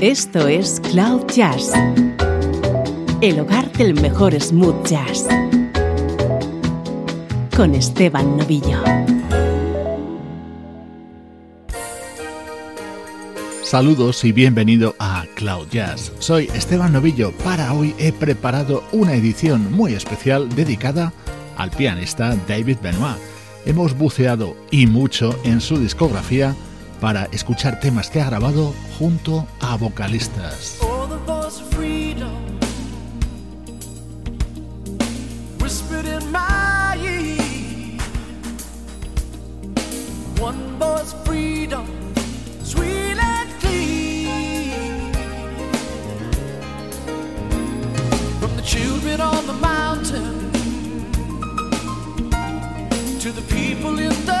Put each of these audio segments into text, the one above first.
Esto es Cloud Jazz, el hogar del mejor smooth jazz, con Esteban Novillo. Saludos y bienvenido a Cloud Jazz. Soy Esteban Novillo. Para hoy he preparado una edición muy especial dedicada al pianista David Benoit. Hemos buceado y mucho en su discografía para escuchar temas que ha grabado junto a vocalistas. children on the mountain. To the people in the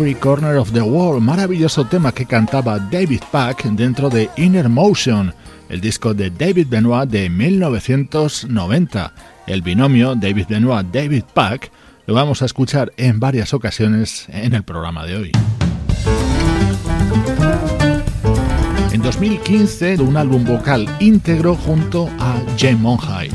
Every Corner of the World, maravilloso tema que cantaba David Pack dentro de Inner Motion, el disco de David Benoit de 1990. El binomio David Benoit-David Pack lo vamos a escuchar en varias ocasiones en el programa de hoy. En 2015, un álbum vocal íntegro junto a Jay Monhide.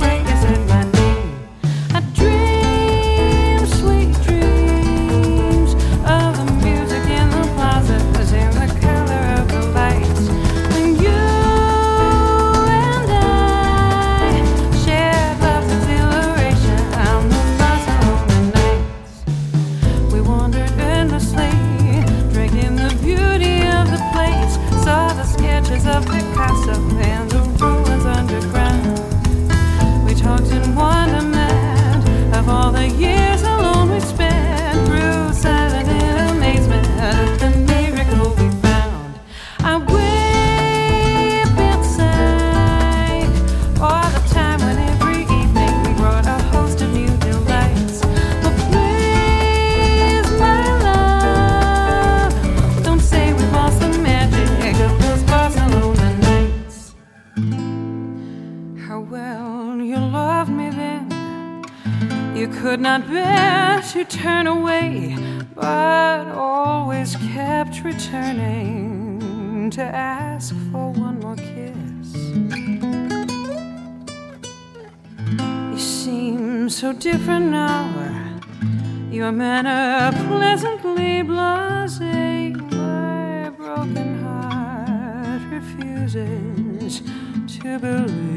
not bear to turn away, but always kept returning to ask for one more kiss. You seem so different now, your manner pleasantly blasé. My broken heart refuses to believe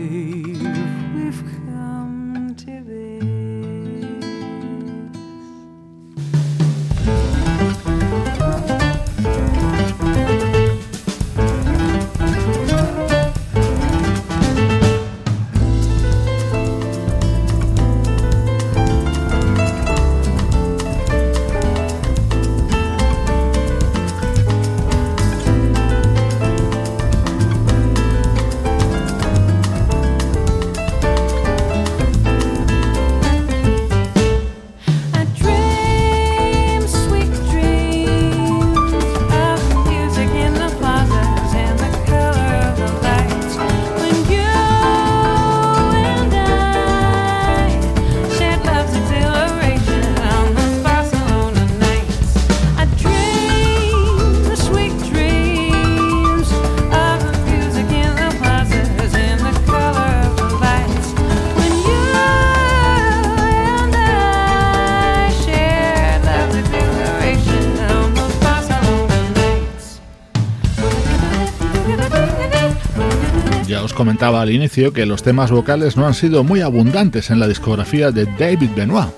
comentaba al inicio que los temas vocales no han sido muy abundantes en la discografía de David Benoit.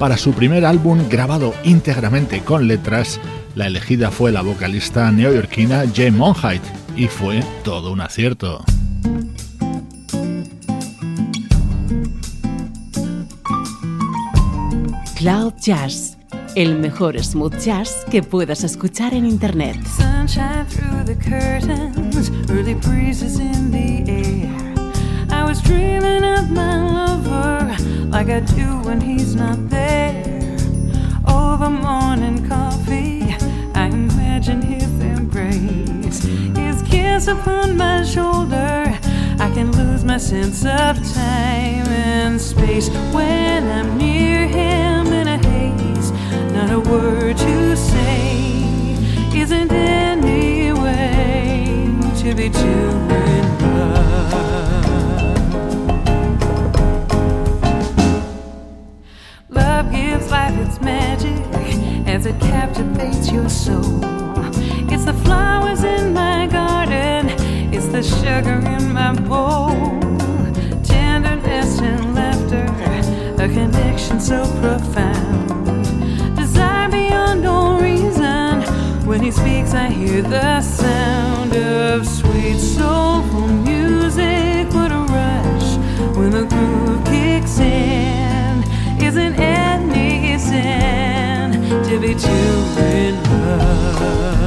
Para su primer álbum grabado íntegramente con letras, la elegida fue la vocalista neoyorquina Jay Monheit y fue todo un acierto. Cloud Jazz, el mejor smooth jazz que puedas escuchar en Internet. early breezes in the air. I was dreaming of my lover like I do when he's not there. Oh, Over morning coffee, I imagine his embrace, his kiss upon my shoulder. I can lose my sense of time and space when I'm near him. Not a word to say isn't any way to be doing love. Gives life its magic as it captivates your soul. It's the flowers in my garden, it's the sugar in my bowl. Tenderness and laughter, a connection so profound. When he speaks, I hear the sound of sweet, soulful music. What a rush when the groove kicks in. Isn't any sense? in Love,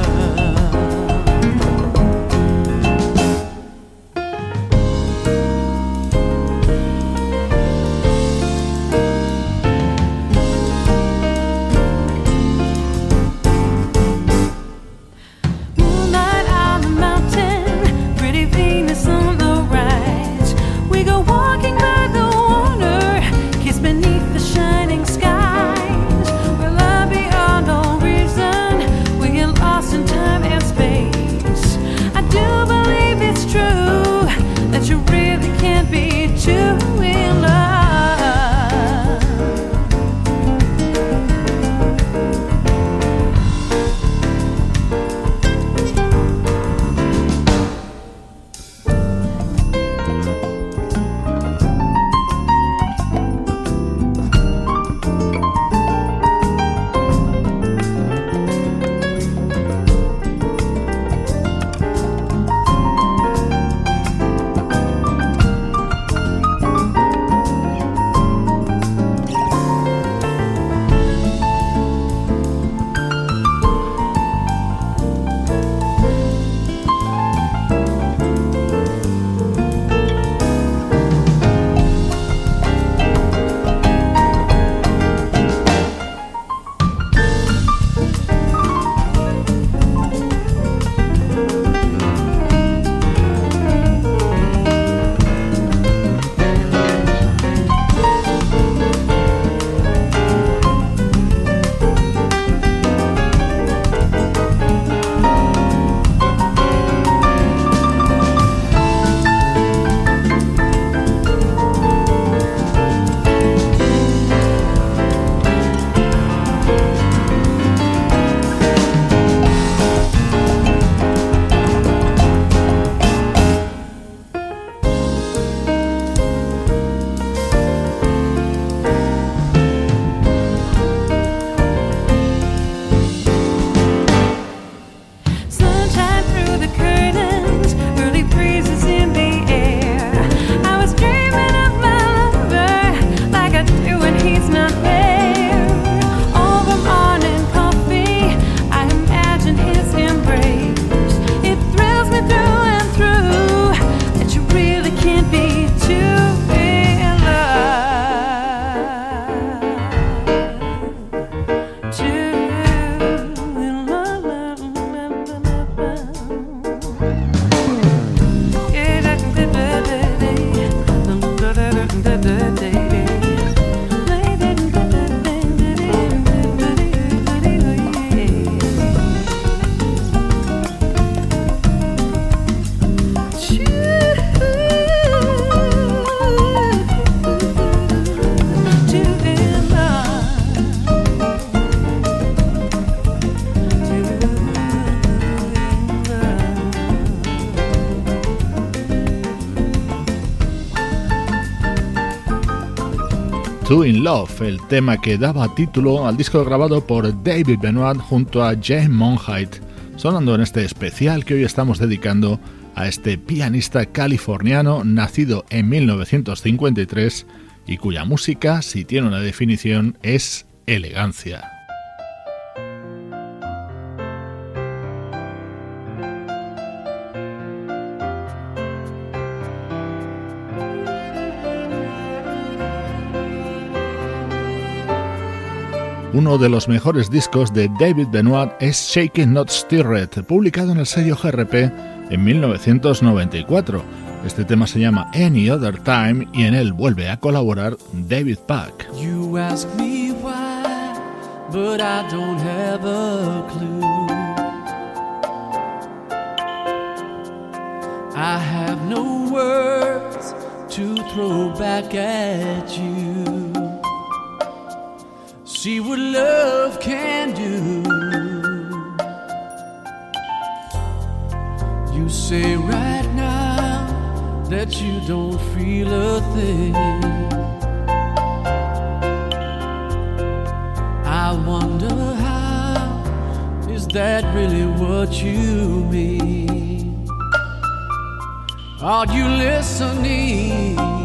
el tema que daba título al disco grabado por David Benoit junto a Jane Monheit, sonando en este especial que hoy estamos dedicando a este pianista californiano nacido en 1953 y cuya música, si tiene una definición, es elegancia. Uno de los mejores discos de David Benoit es Shaking Not Stirred, publicado en el sello GRP en 1994. Este tema se llama Any Other Time y en él vuelve a colaborar David Pack. Back. See what love can do. You say right now that you don't feel a thing. I wonder how is that really what you mean? Are you listening?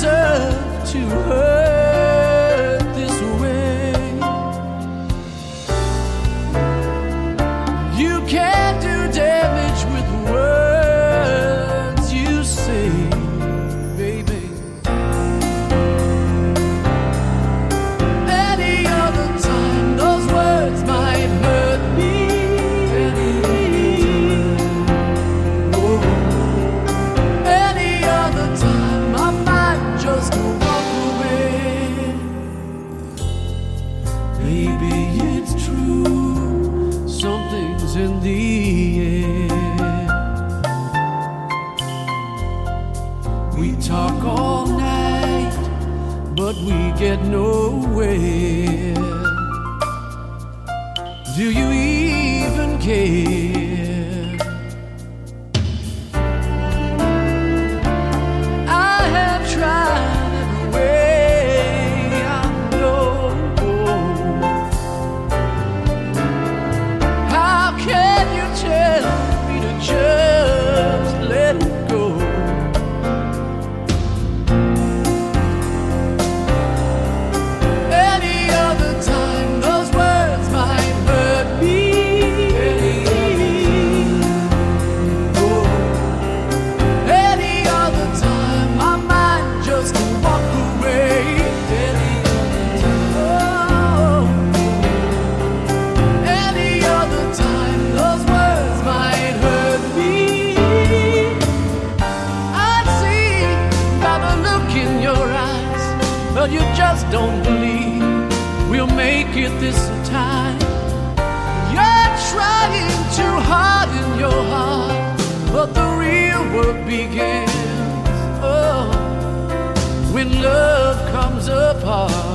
deserve to hurt. apart.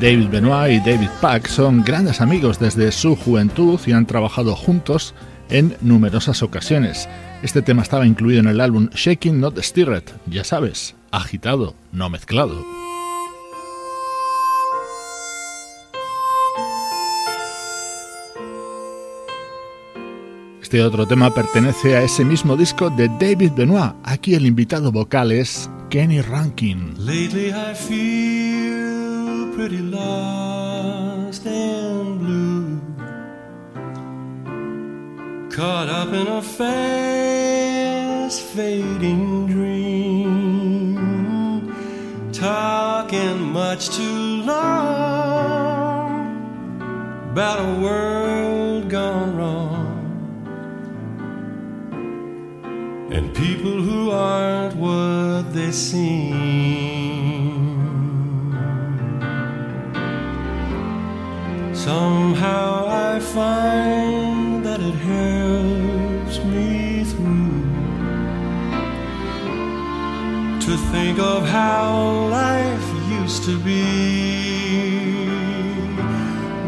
David Benoit y David Pack son grandes amigos desde su juventud y han trabajado juntos en numerosas ocasiones. Este tema estaba incluido en el álbum Shaking Not Stirred, ya sabes, agitado, no mezclado. Este otro tema pertenece a ese mismo disco de David Benoit. Aquí el invitado vocal es Kenny Rankin. Pretty lost and blue. Caught up in a fast fading dream. Talking much too long about a world gone wrong. And people who aren't what they seem. Somehow I find that it helps me through to think of how life used to be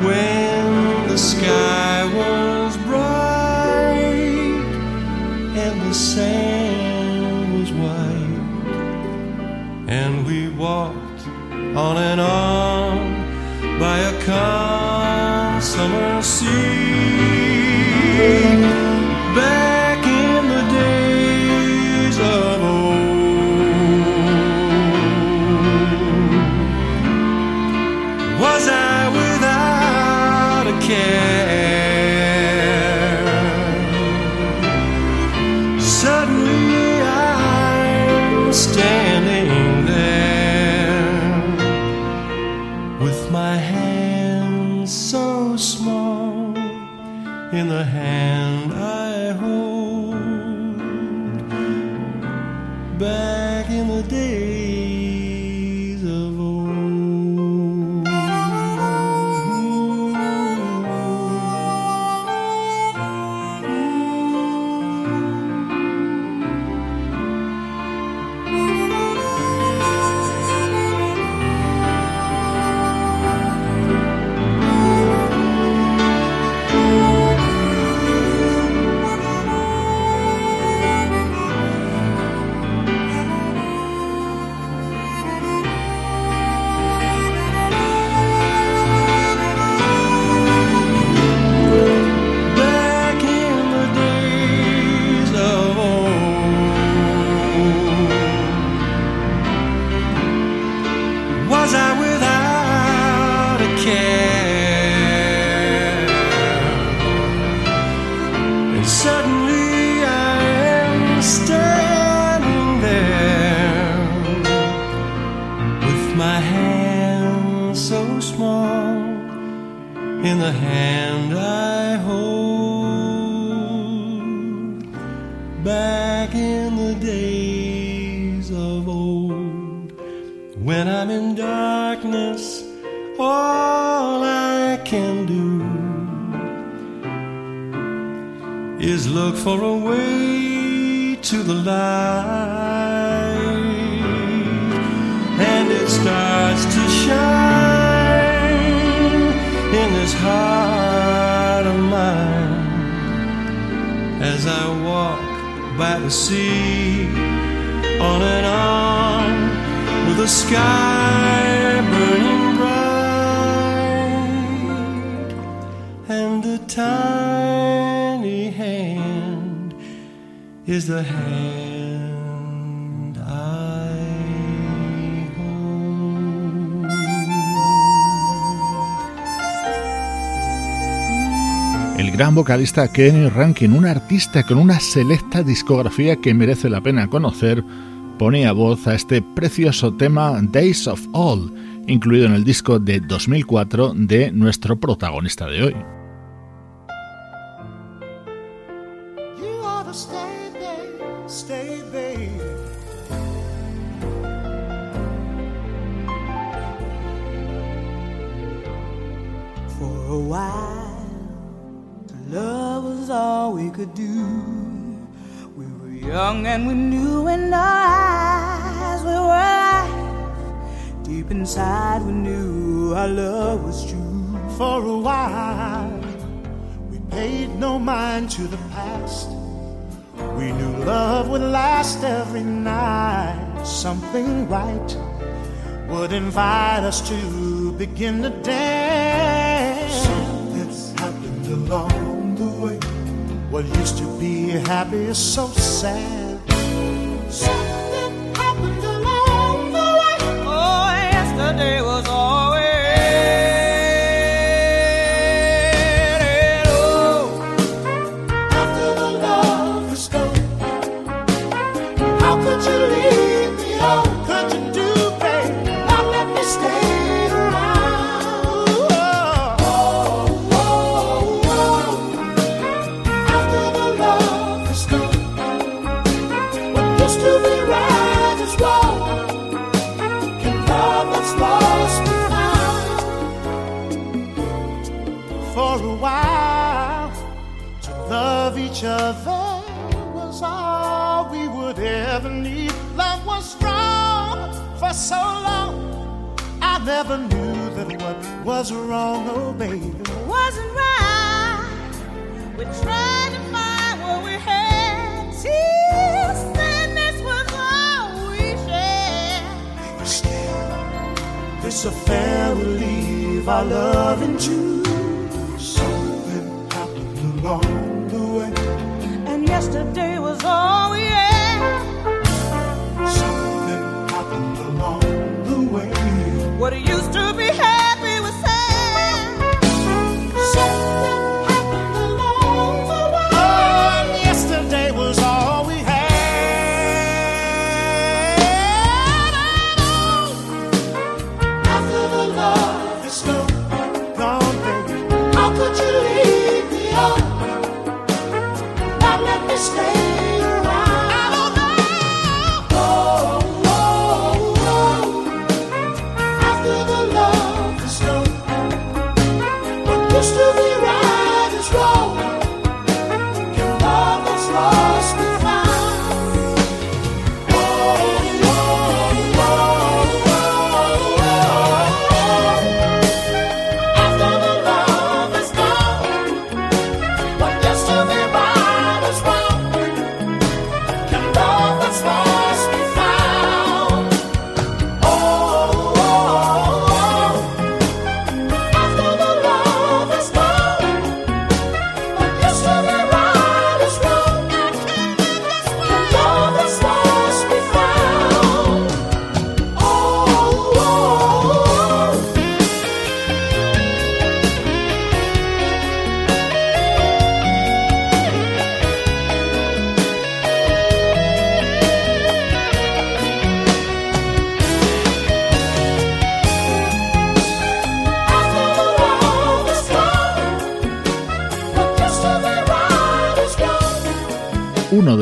when the sky was bright and the sand was white. And we walked on and on by a calm summer as I walk by the sea on and on with the sky burning bright and the tiny hand is the hand gran vocalista Kenny Rankin, un artista con una selecta discografía que merece la pena conocer, ponía voz a este precioso tema Days of All, incluido en el disco de 2004 de nuestro protagonista de hoy. Love was all we could do. We were young and we knew in our eyes we were alive. Deep inside, we knew our love was true. For a while, we paid no mind to the past. We knew love would last every night. Something right would invite us to begin to dance. Something's happened along. What used to be happy is so sad. Something happened along the way. Oh, yesterday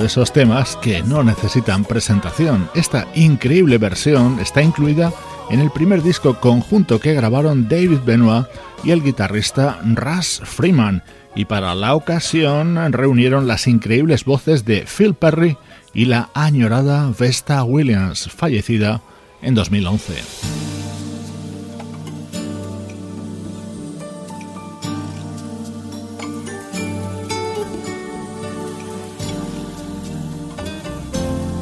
esos temas que no necesitan presentación. Esta increíble versión está incluida en el primer disco conjunto que grabaron David Benoit y el guitarrista Russ Freeman, y para la ocasión reunieron las increíbles voces de Phil Perry y la añorada Vesta Williams, fallecida en 2011.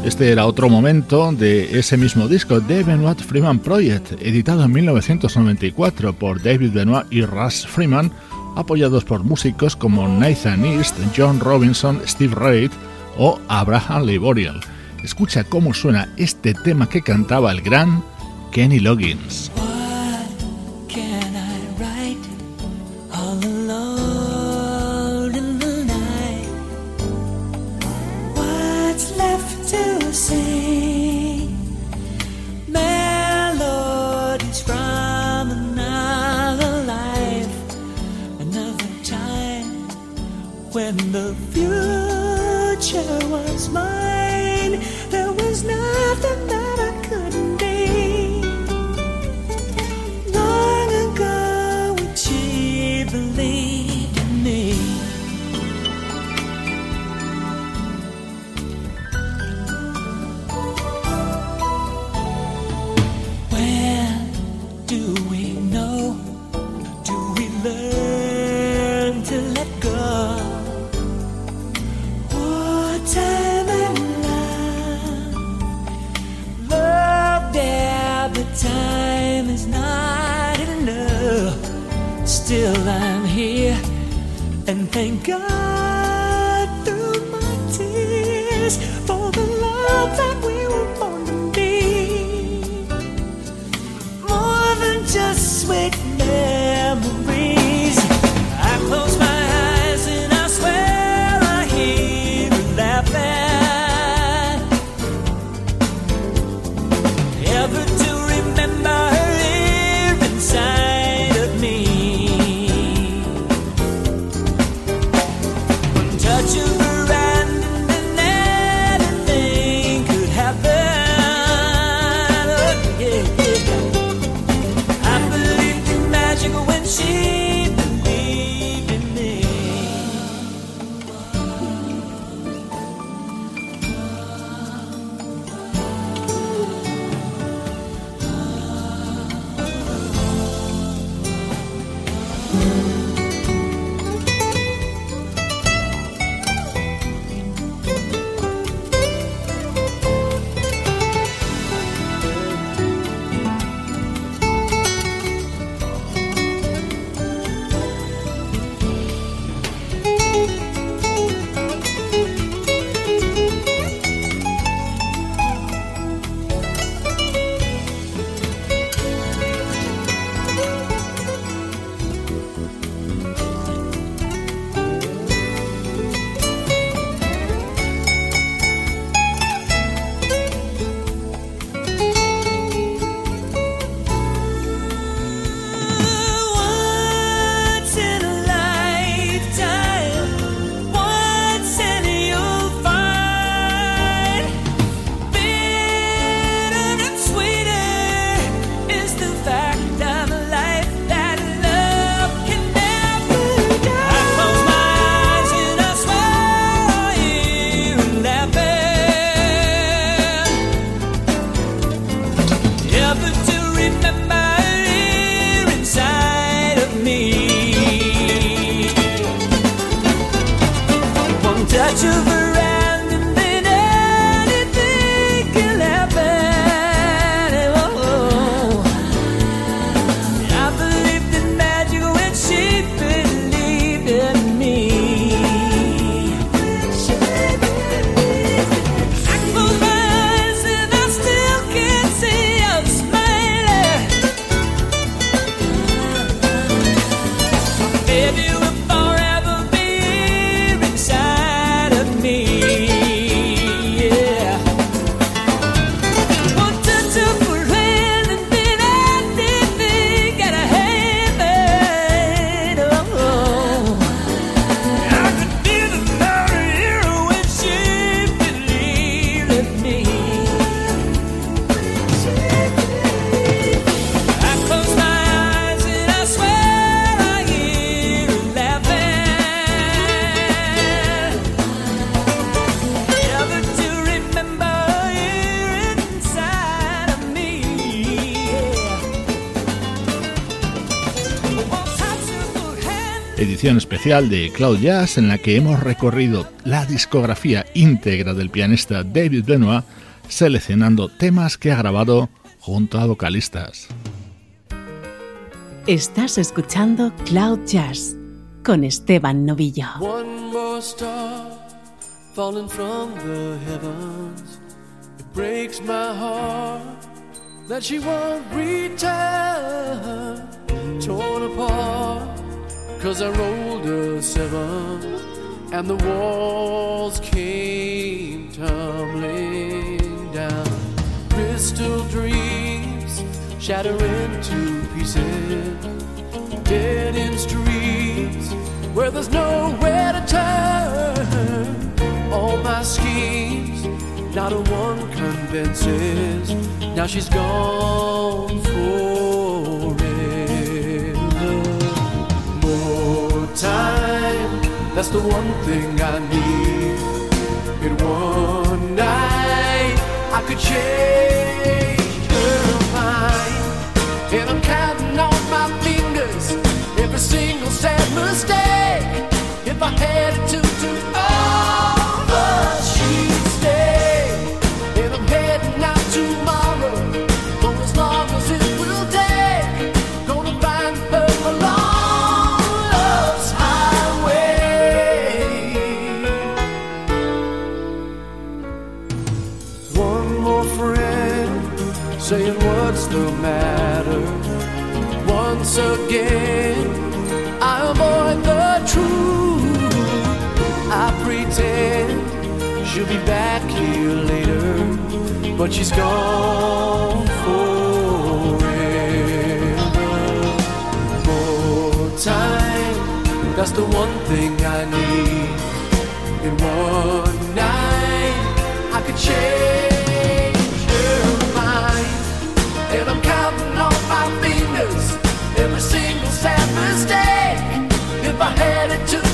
Este era otro momento de ese mismo disco, The Benoit Freeman Project, editado en 1994 por David Benoit y Russ Freeman, apoyados por músicos como Nathan East, John Robinson, Steve Reid o Abraham Leboriel. Escucha cómo suena este tema que cantaba el gran Kenny Loggins. love you. Edición especial de Cloud Jazz en la que hemos recorrido la discografía íntegra del pianista David Benoit seleccionando temas que ha grabado junto a vocalistas. Estás escuchando Cloud Jazz con Esteban Novillo. One more star falling from the heavens. It breaks my heart that she won't return. Torn apart, cause I rolled a seven and the walls came tumbling down. Crystal dreams shatter into pieces, dead in streets where there's nowhere to turn. All my schemes, not a one convinces. Now she's gone forever. Time, that's the one thing I need. In one night, I could change but she's gone forever. More time, that's the one thing I need. In one night, I could change her mind. And I'm counting on my fingers every single sad mistake. If I had it to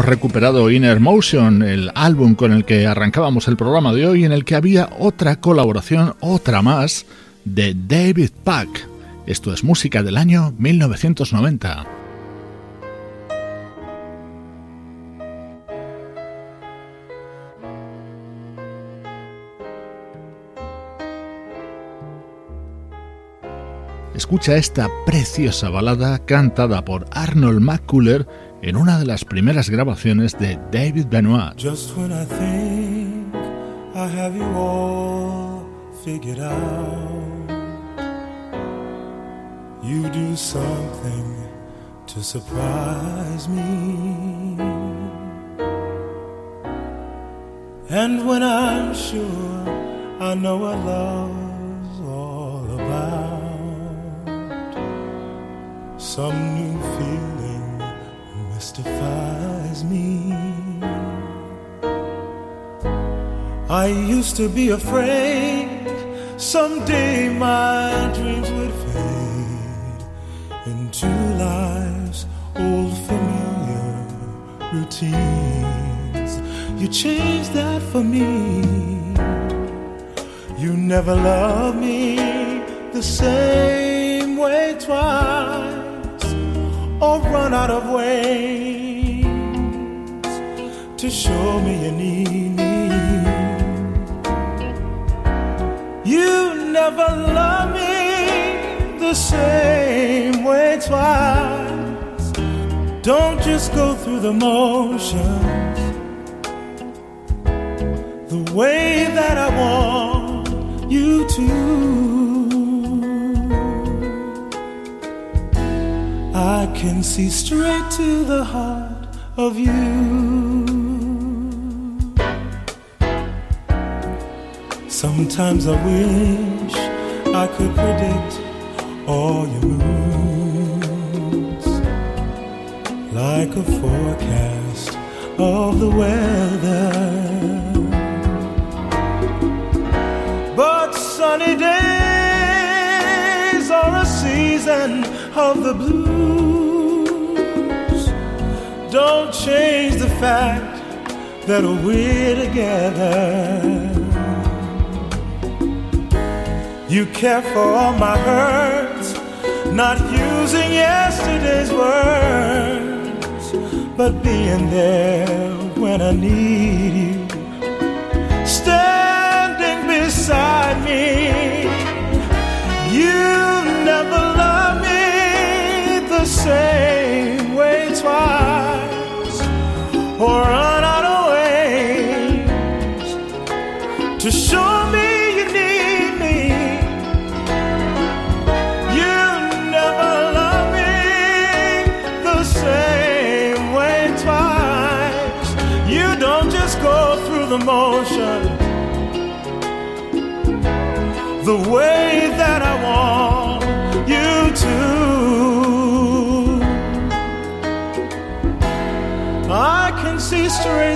Hemos recuperado Inner Motion, el álbum con el que arrancábamos el programa de hoy, en el que había otra colaboración, otra más, de David Pack. Esto es música del año 1990. Escucha esta preciosa balada cantada por Arnold McCuller en una de las primeras grabaciones de David Benoit. Just when I think I have you all figured out, you do something to surprise me. And when I'm sure I know what love's all about, some new feeling mystifies me. I used to be afraid someday my dreams would fade into life's old familiar routines. You changed that for me. You never loved me the same way twice or run out of ways to show me you need me. You never love me the same way twice. Don't just go through the motions the way that I want you to. I can see straight to the heart of you. Sometimes I wish I could predict all your moods like a forecast of the weather. But sunny days are a season of the blues don't change the fact that we're together. You care for all my hurts, not using yesterday's words, but being there when I need you, standing beside me. You never loved me the same or run out of ways to show me you need me. You never love me the same way twice. You don't just go through the motion the way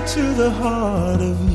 to the heart of me.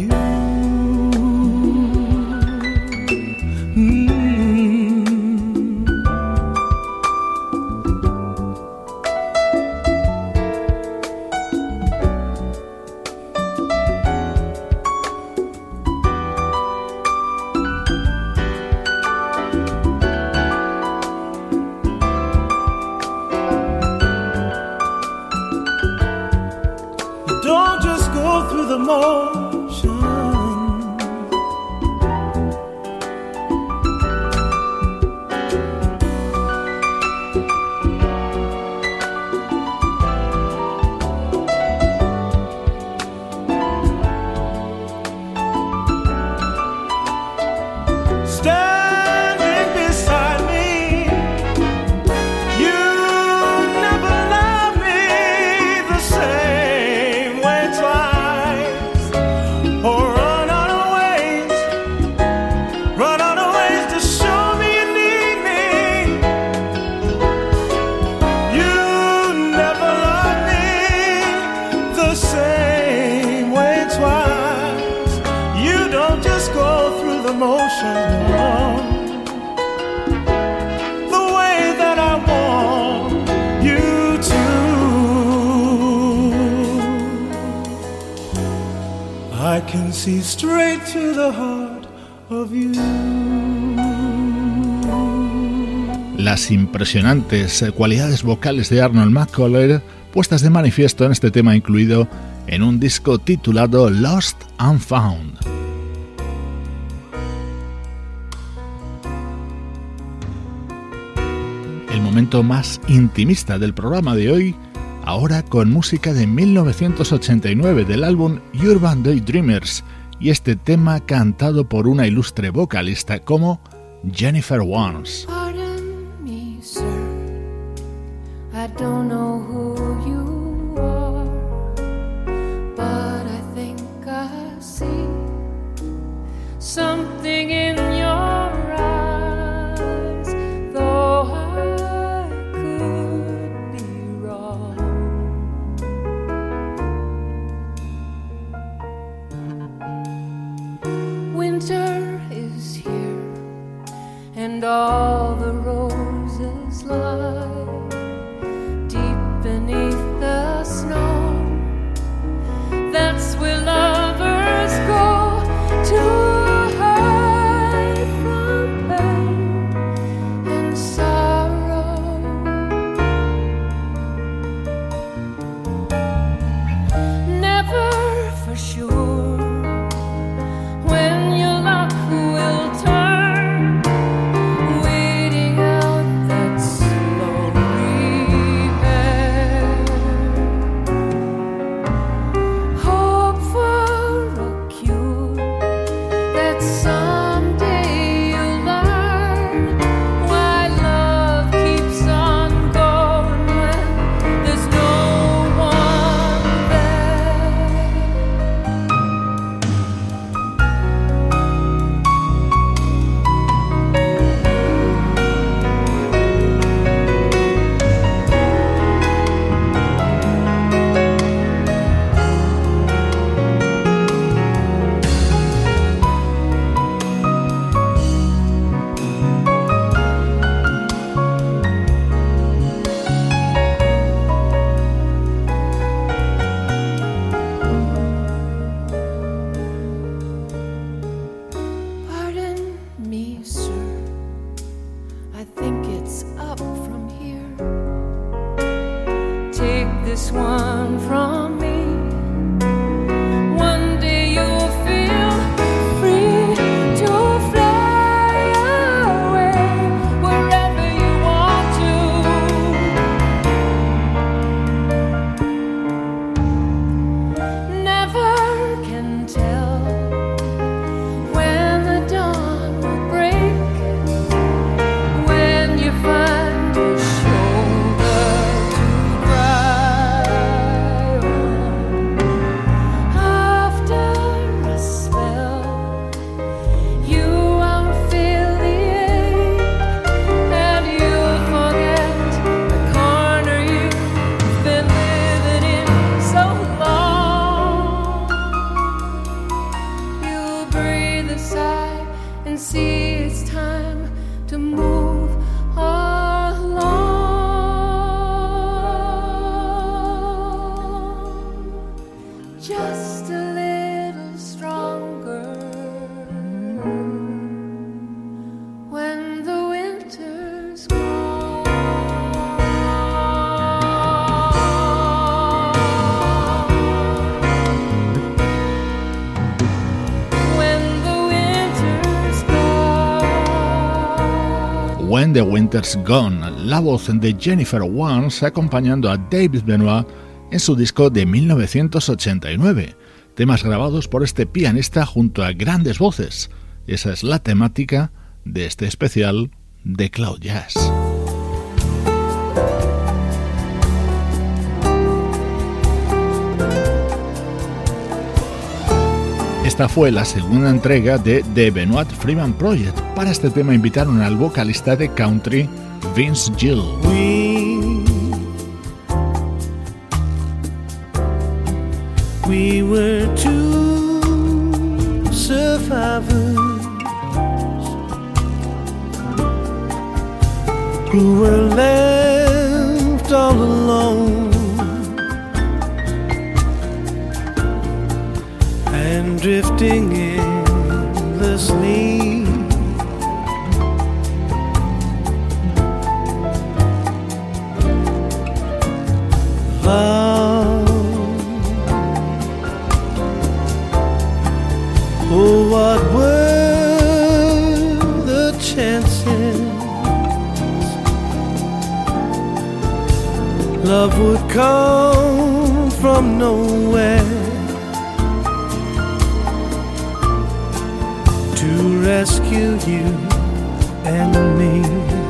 Straight to the heart of you. Las impresionantes cualidades vocales de Arnold McCuller puestas de manifiesto en este tema incluido en un disco titulado Lost and Found. El momento más intimista del programa de hoy ahora con música de 1989 del álbum Urban Daydreamers y este tema cantado por una ilustre vocalista como Jennifer Warnes. The Winter's Gone, la voz de Jennifer Warnes acompañando a David Benoit en su disco de 1989, temas grabados por este pianista junto a grandes voces. Esa es la temática de este especial de Cloud Jazz. Esta fue la segunda entrega de The Benoit Freeman Project. Para este tema invitaron al vocalista de country Vince Gill. We, we were two survivors who were left all. Drifting endlessly. Love, oh, what were the chances? Love would come from nowhere. Rescue you and me.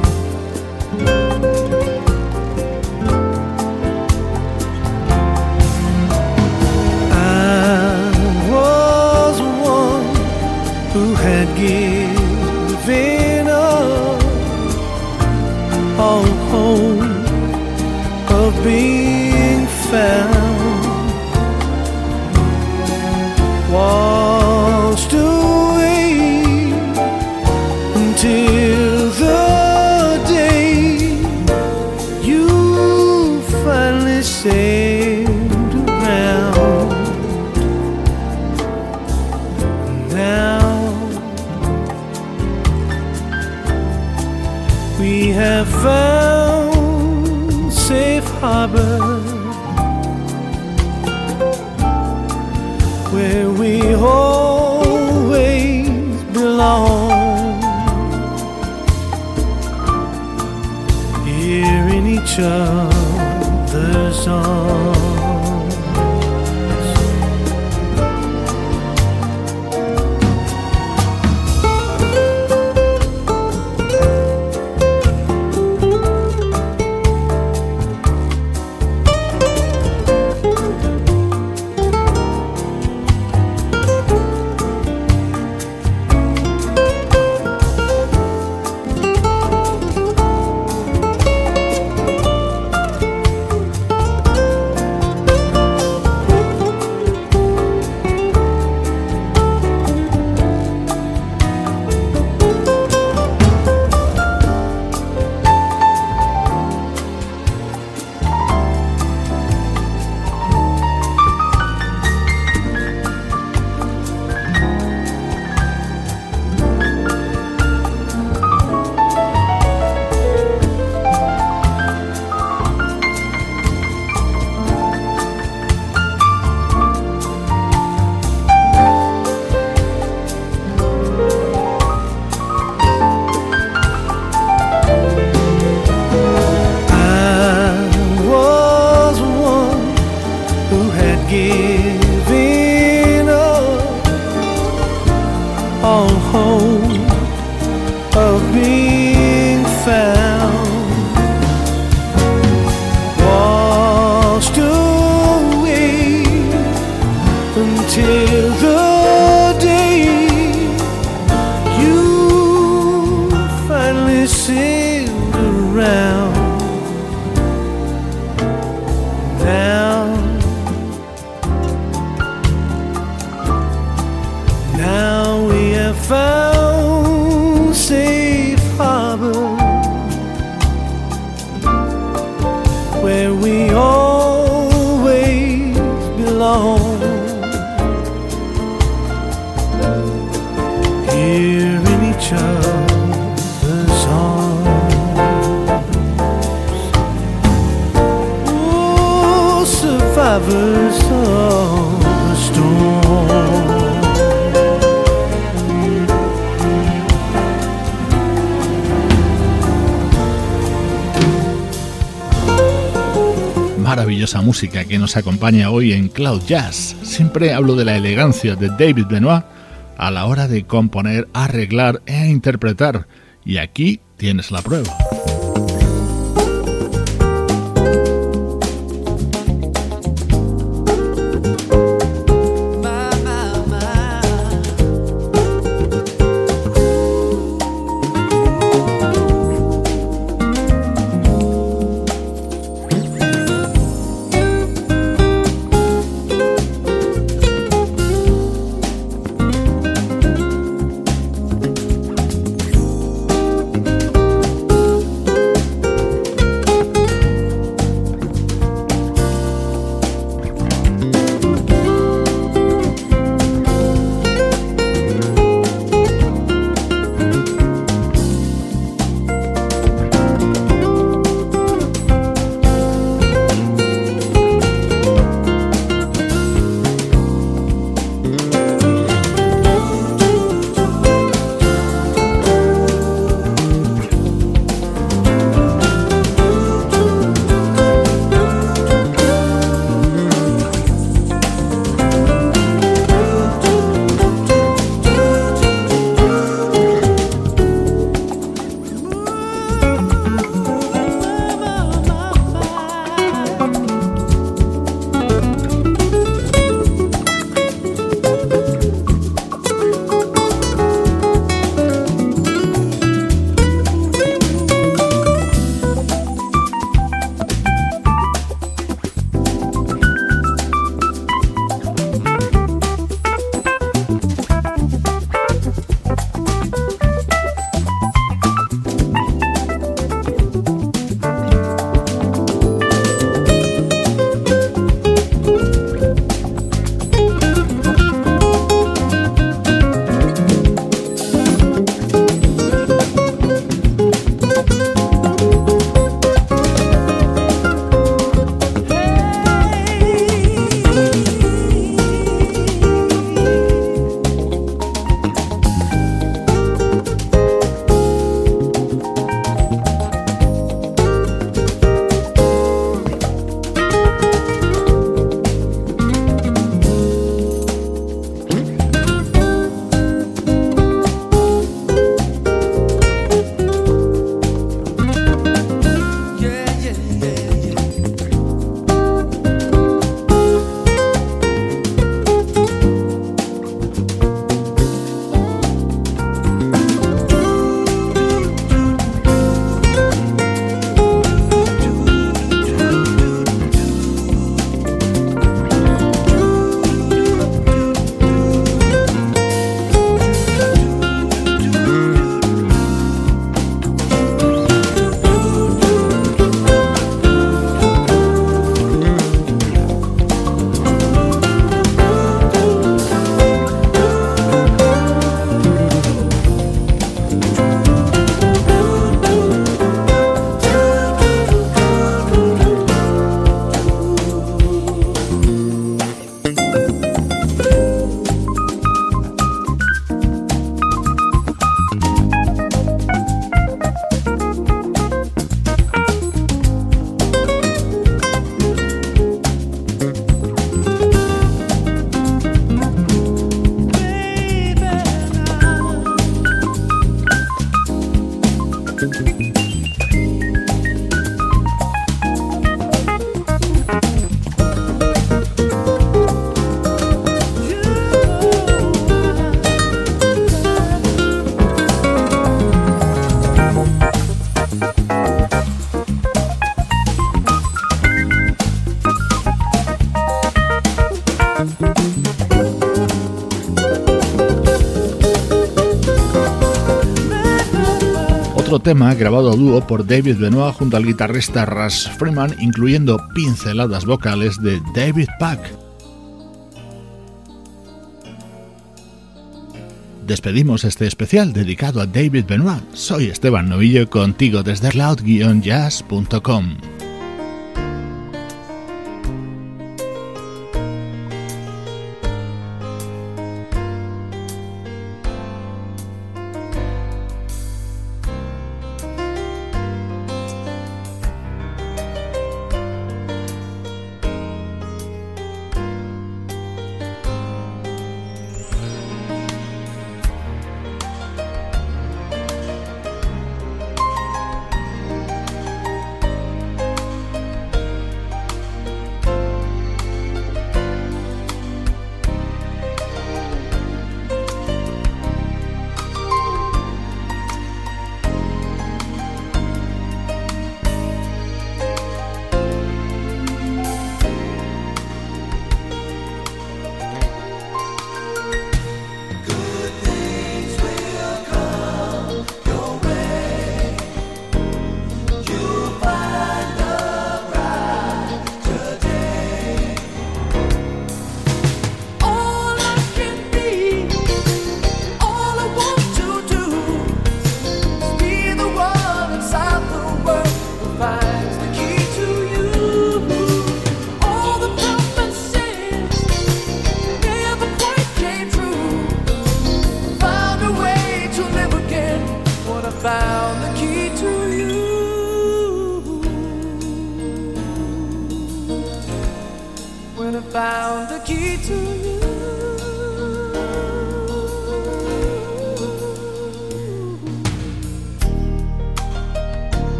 Que nos acompaña hoy en Cloud Jazz. Siempre hablo de la elegancia de David Benoit a la hora de componer, arreglar e interpretar. Y aquí tienes la prueba. Tema grabado a dúo por David Benoit junto al guitarrista Russ Freeman, incluyendo pinceladas vocales de David Pack. Despedimos este especial dedicado a David Benoit. Soy Esteban Novillo contigo desde cloud-jazz.com.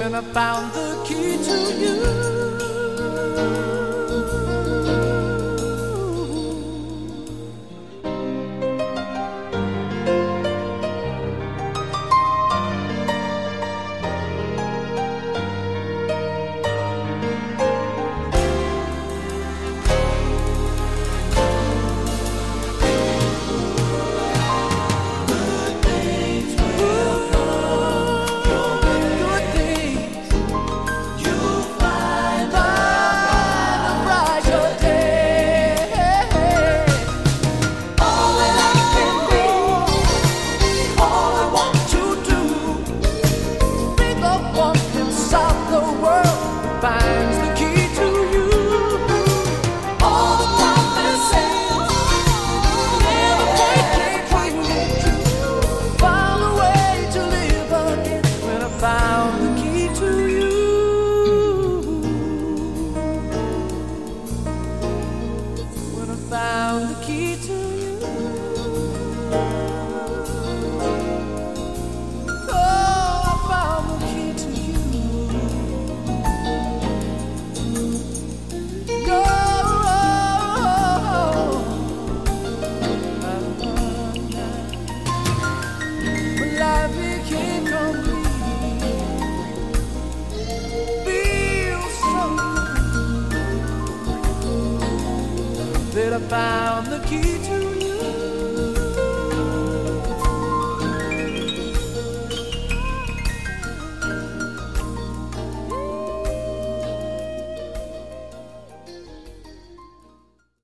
that I found the key to